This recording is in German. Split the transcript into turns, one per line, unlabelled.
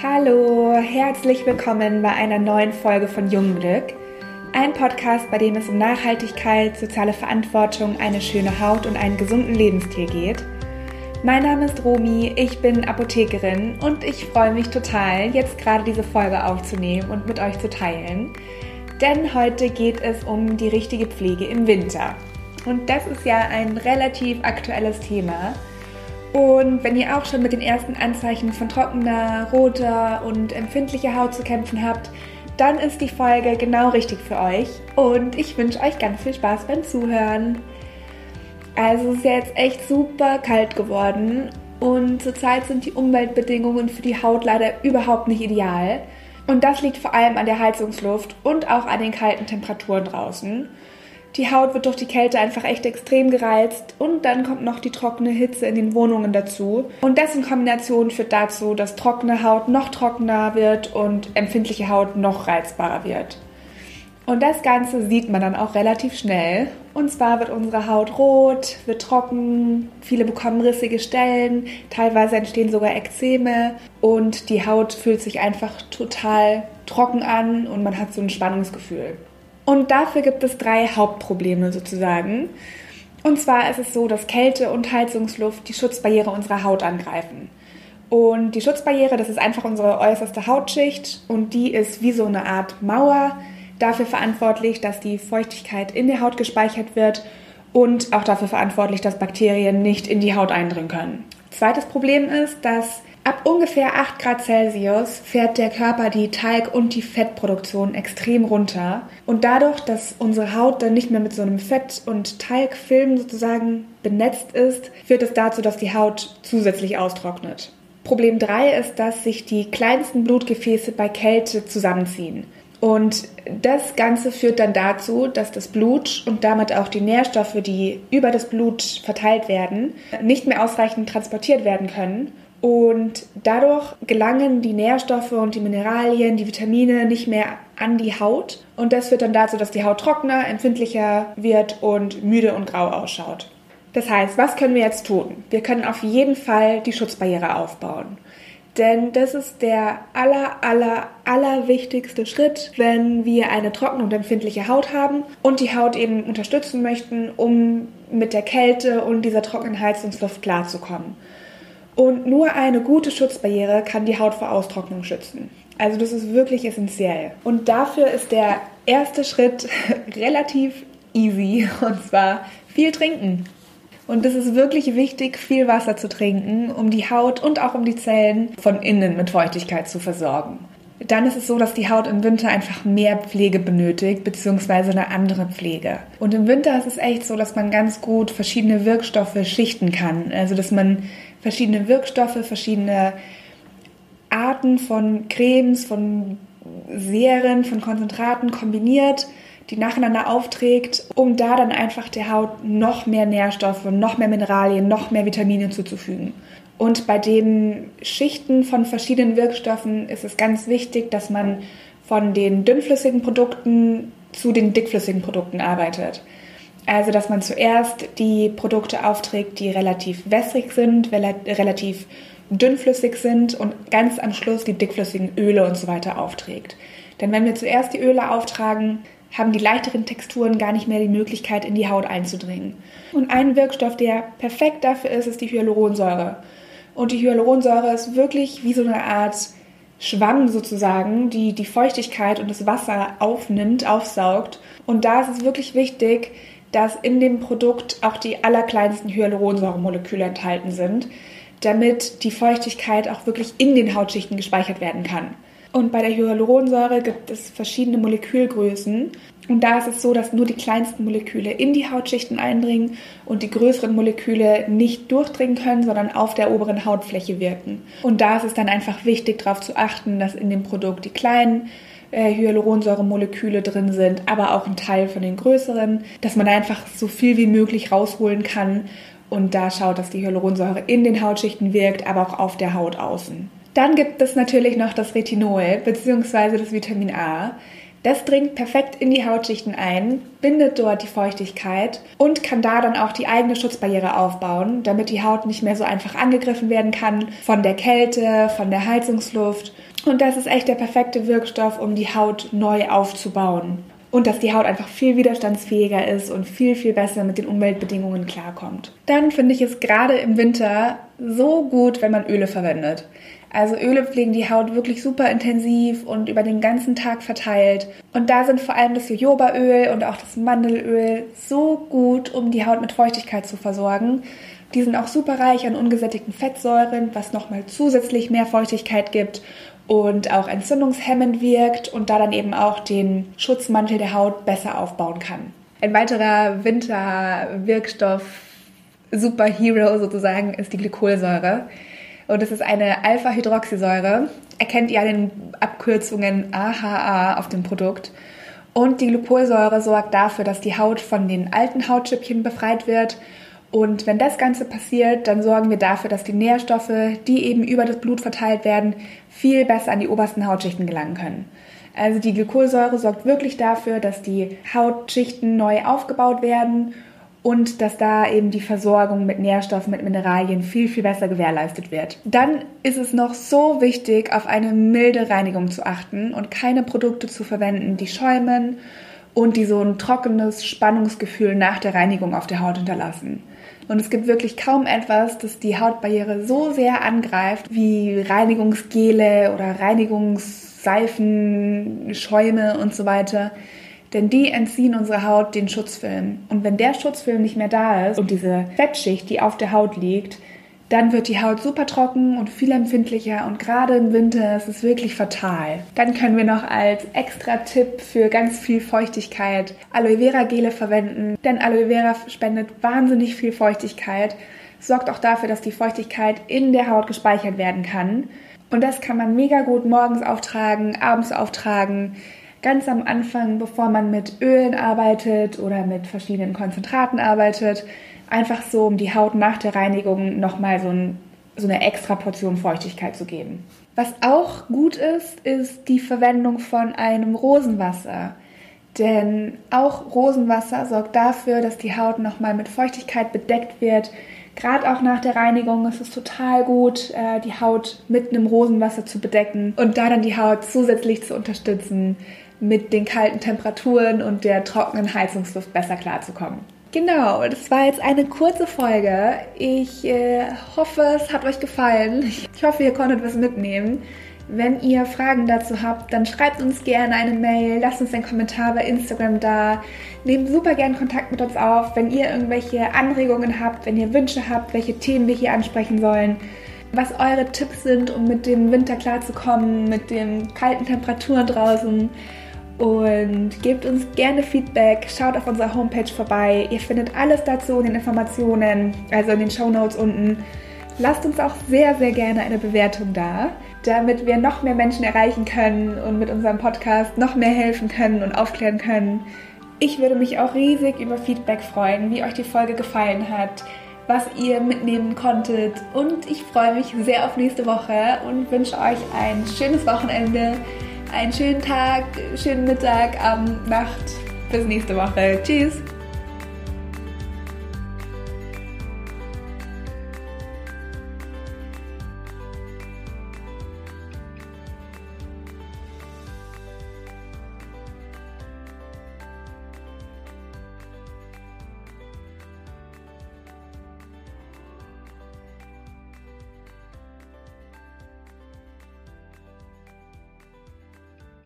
Hallo, herzlich willkommen bei einer neuen Folge von Jungglück. Ein Podcast, bei dem es um Nachhaltigkeit, soziale Verantwortung, eine schöne Haut und einen gesunden Lebensstil geht. Mein Name ist Romi, ich bin Apothekerin und ich freue mich total, jetzt gerade diese Folge aufzunehmen und mit euch zu teilen. Denn heute geht es um die richtige Pflege im Winter. Und das ist ja ein relativ aktuelles Thema. Und wenn ihr auch schon mit den ersten Anzeichen von trockener, roter und empfindlicher Haut zu kämpfen habt, dann ist die Folge genau richtig für euch. Und ich wünsche euch ganz viel Spaß beim Zuhören. Also es ist ja jetzt echt super kalt geworden und zurzeit sind die Umweltbedingungen für die Haut leider überhaupt nicht ideal. Und das liegt vor allem an der Heizungsluft und auch an den kalten Temperaturen draußen. Die Haut wird durch die Kälte einfach echt extrem gereizt und dann kommt noch die trockene Hitze in den Wohnungen dazu. Und das in Kombination führt dazu, dass trockene Haut noch trockener wird und empfindliche Haut noch reizbarer wird. Und das Ganze sieht man dann auch relativ schnell. Und zwar wird unsere Haut rot, wird trocken, viele bekommen rissige Stellen, teilweise entstehen sogar Ekzeme und die Haut fühlt sich einfach total trocken an und man hat so ein Spannungsgefühl. Und dafür gibt es drei Hauptprobleme sozusagen. Und zwar ist es so, dass Kälte und Heizungsluft die Schutzbarriere unserer Haut angreifen. Und die Schutzbarriere, das ist einfach unsere äußerste Hautschicht und die ist wie so eine Art Mauer dafür verantwortlich, dass die Feuchtigkeit in der Haut gespeichert wird und auch dafür verantwortlich, dass Bakterien nicht in die Haut eindringen können. Zweites Problem ist, dass Ab ungefähr 8 Grad Celsius fährt der Körper die Talg- und die Fettproduktion extrem runter. Und dadurch, dass unsere Haut dann nicht mehr mit so einem Fett- und Talgfilm sozusagen benetzt ist, führt es dazu, dass die Haut zusätzlich austrocknet. Problem 3 ist, dass sich die kleinsten Blutgefäße bei Kälte zusammenziehen. Und das Ganze führt dann dazu, dass das Blut und damit auch die Nährstoffe, die über das Blut verteilt werden, nicht mehr ausreichend transportiert werden können und dadurch gelangen die Nährstoffe und die Mineralien, die Vitamine nicht mehr an die Haut. Und das führt dann dazu, dass die Haut trockener, empfindlicher wird und müde und grau ausschaut. Das heißt, was können wir jetzt tun? Wir können auf jeden Fall die Schutzbarriere aufbauen. Denn das ist der aller, aller, aller wichtigste Schritt, wenn wir eine trockene und empfindliche Haut haben und die Haut eben unterstützen möchten, um mit der Kälte und dieser trockenen Heizungsluft klarzukommen. Und nur eine gute Schutzbarriere kann die Haut vor Austrocknung schützen. Also das ist wirklich essentiell. Und dafür ist der erste Schritt relativ easy und zwar viel trinken. Und es ist wirklich wichtig, viel Wasser zu trinken, um die Haut und auch um die Zellen von innen mit Feuchtigkeit zu versorgen. Dann ist es so, dass die Haut im Winter einfach mehr Pflege benötigt, beziehungsweise eine andere Pflege. Und im Winter ist es echt so, dass man ganz gut verschiedene Wirkstoffe schichten kann. Also, dass man verschiedene Wirkstoffe, verschiedene Arten von Cremes, von Serien, von Konzentraten kombiniert, die nacheinander aufträgt, um da dann einfach der Haut noch mehr Nährstoffe, noch mehr Mineralien, noch mehr Vitamine zuzufügen. Und bei den Schichten von verschiedenen Wirkstoffen ist es ganz wichtig, dass man von den dünnflüssigen Produkten zu den dickflüssigen Produkten arbeitet. Also, dass man zuerst die Produkte aufträgt, die relativ wässrig sind, relativ dünnflüssig sind und ganz am Schluss die dickflüssigen Öle und so weiter aufträgt. Denn wenn wir zuerst die Öle auftragen, haben die leichteren Texturen gar nicht mehr die Möglichkeit, in die Haut einzudringen. Und ein Wirkstoff, der perfekt dafür ist, ist die Hyaluronsäure. Und die Hyaluronsäure ist wirklich wie so eine Art Schwamm sozusagen, die die Feuchtigkeit und das Wasser aufnimmt, aufsaugt. Und da ist es wirklich wichtig, dass in dem Produkt auch die allerkleinsten Hyaluronsäuremoleküle enthalten sind, damit die Feuchtigkeit auch wirklich in den Hautschichten gespeichert werden kann. Und bei der Hyaluronsäure gibt es verschiedene Molekülgrößen. Und da ist es so, dass nur die kleinsten Moleküle in die Hautschichten eindringen und die größeren Moleküle nicht durchdringen können, sondern auf der oberen Hautfläche wirken. Und da ist es dann einfach wichtig, darauf zu achten, dass in dem Produkt die kleinen äh, Hyaluronsäuremoleküle drin sind, aber auch ein Teil von den größeren, dass man einfach so viel wie möglich rausholen kann und da schaut, dass die Hyaluronsäure in den Hautschichten wirkt, aber auch auf der Haut außen. Dann gibt es natürlich noch das Retinol bzw. das Vitamin A. Das dringt perfekt in die Hautschichten ein, bindet dort die Feuchtigkeit und kann da dann auch die eigene Schutzbarriere aufbauen, damit die Haut nicht mehr so einfach angegriffen werden kann von der Kälte, von der Heizungsluft. Und das ist echt der perfekte Wirkstoff, um die Haut neu aufzubauen. Und dass die Haut einfach viel widerstandsfähiger ist und viel, viel besser mit den Umweltbedingungen klarkommt. Dann finde ich es gerade im Winter so gut, wenn man Öle verwendet. Also Öle pflegen die Haut wirklich super intensiv und über den ganzen Tag verteilt. Und da sind vor allem das Jojobaöl und auch das Mandelöl so gut, um die Haut mit Feuchtigkeit zu versorgen. Die sind auch super reich an ungesättigten Fettsäuren, was nochmal zusätzlich mehr Feuchtigkeit gibt und auch entzündungshemmend wirkt und da dann eben auch den Schutzmantel der Haut besser aufbauen kann. Ein weiterer Winterwirkstoff Superhero sozusagen ist die Glykolsäure. Und es ist eine Alpha-Hydroxysäure. Erkennt ihr an den Abkürzungen AHA auf dem Produkt. Und die Glykolsäure sorgt dafür, dass die Haut von den alten Hautschüppchen befreit wird. Und wenn das Ganze passiert, dann sorgen wir dafür, dass die Nährstoffe, die eben über das Blut verteilt werden, viel besser an die obersten Hautschichten gelangen können. Also die Glykolsäure sorgt wirklich dafür, dass die Hautschichten neu aufgebaut werden und dass da eben die Versorgung mit Nährstoffen, mit Mineralien viel, viel besser gewährleistet wird. Dann ist es noch so wichtig, auf eine milde Reinigung zu achten und keine Produkte zu verwenden, die schäumen und die so ein trockenes Spannungsgefühl nach der Reinigung auf der Haut hinterlassen. Und es gibt wirklich kaum etwas, das die Hautbarriere so sehr angreift wie Reinigungsgele oder Reinigungsseifen, Schäume und so weiter denn die entziehen unserer Haut den Schutzfilm. Und wenn der Schutzfilm nicht mehr da ist und diese Fettschicht, die auf der Haut liegt, dann wird die Haut super trocken und viel empfindlicher und gerade im Winter ist es wirklich fatal. Dann können wir noch als extra Tipp für ganz viel Feuchtigkeit Aloe Vera Gele verwenden, denn Aloe Vera spendet wahnsinnig viel Feuchtigkeit, sorgt auch dafür, dass die Feuchtigkeit in der Haut gespeichert werden kann. Und das kann man mega gut morgens auftragen, abends auftragen ganz am Anfang, bevor man mit Ölen arbeitet oder mit verschiedenen Konzentraten arbeitet, einfach so, um die Haut nach der Reinigung nochmal so, ein, so eine extra Portion Feuchtigkeit zu geben. Was auch gut ist, ist die Verwendung von einem Rosenwasser. Denn auch Rosenwasser sorgt dafür, dass die Haut nochmal mit Feuchtigkeit bedeckt wird. Gerade auch nach der Reinigung ist es total gut, äh, die Haut mit einem Rosenwasser zu bedecken und da dann die Haut zusätzlich zu unterstützen, mit den kalten Temperaturen und der trockenen Heizungsluft besser klarzukommen. Genau, das war jetzt eine kurze Folge. Ich äh, hoffe, es hat euch gefallen. Ich hoffe, ihr konntet was mitnehmen. Wenn ihr Fragen dazu habt, dann schreibt uns gerne eine Mail, lasst uns einen Kommentar bei Instagram da. Nehmt super gerne Kontakt mit uns auf, wenn ihr irgendwelche Anregungen habt, wenn ihr Wünsche habt, welche Themen wir hier ansprechen sollen, was eure Tipps sind, um mit dem Winter klarzukommen, mit den kalten Temperaturen draußen und gebt uns gerne Feedback. Schaut auf unserer Homepage vorbei. Ihr findet alles dazu in den Informationen, also in den Show Notes unten. Lasst uns auch sehr, sehr gerne eine Bewertung da, damit wir noch mehr Menschen erreichen können und mit unserem Podcast noch mehr helfen können und aufklären können. Ich würde mich auch riesig über Feedback freuen, wie euch die Folge gefallen hat, was ihr mitnehmen konntet. Und ich freue mich sehr auf nächste Woche und wünsche euch ein schönes Wochenende einen schönen Tag, schönen Mittag, Abend, Nacht. Bis nächste Woche. Tschüss.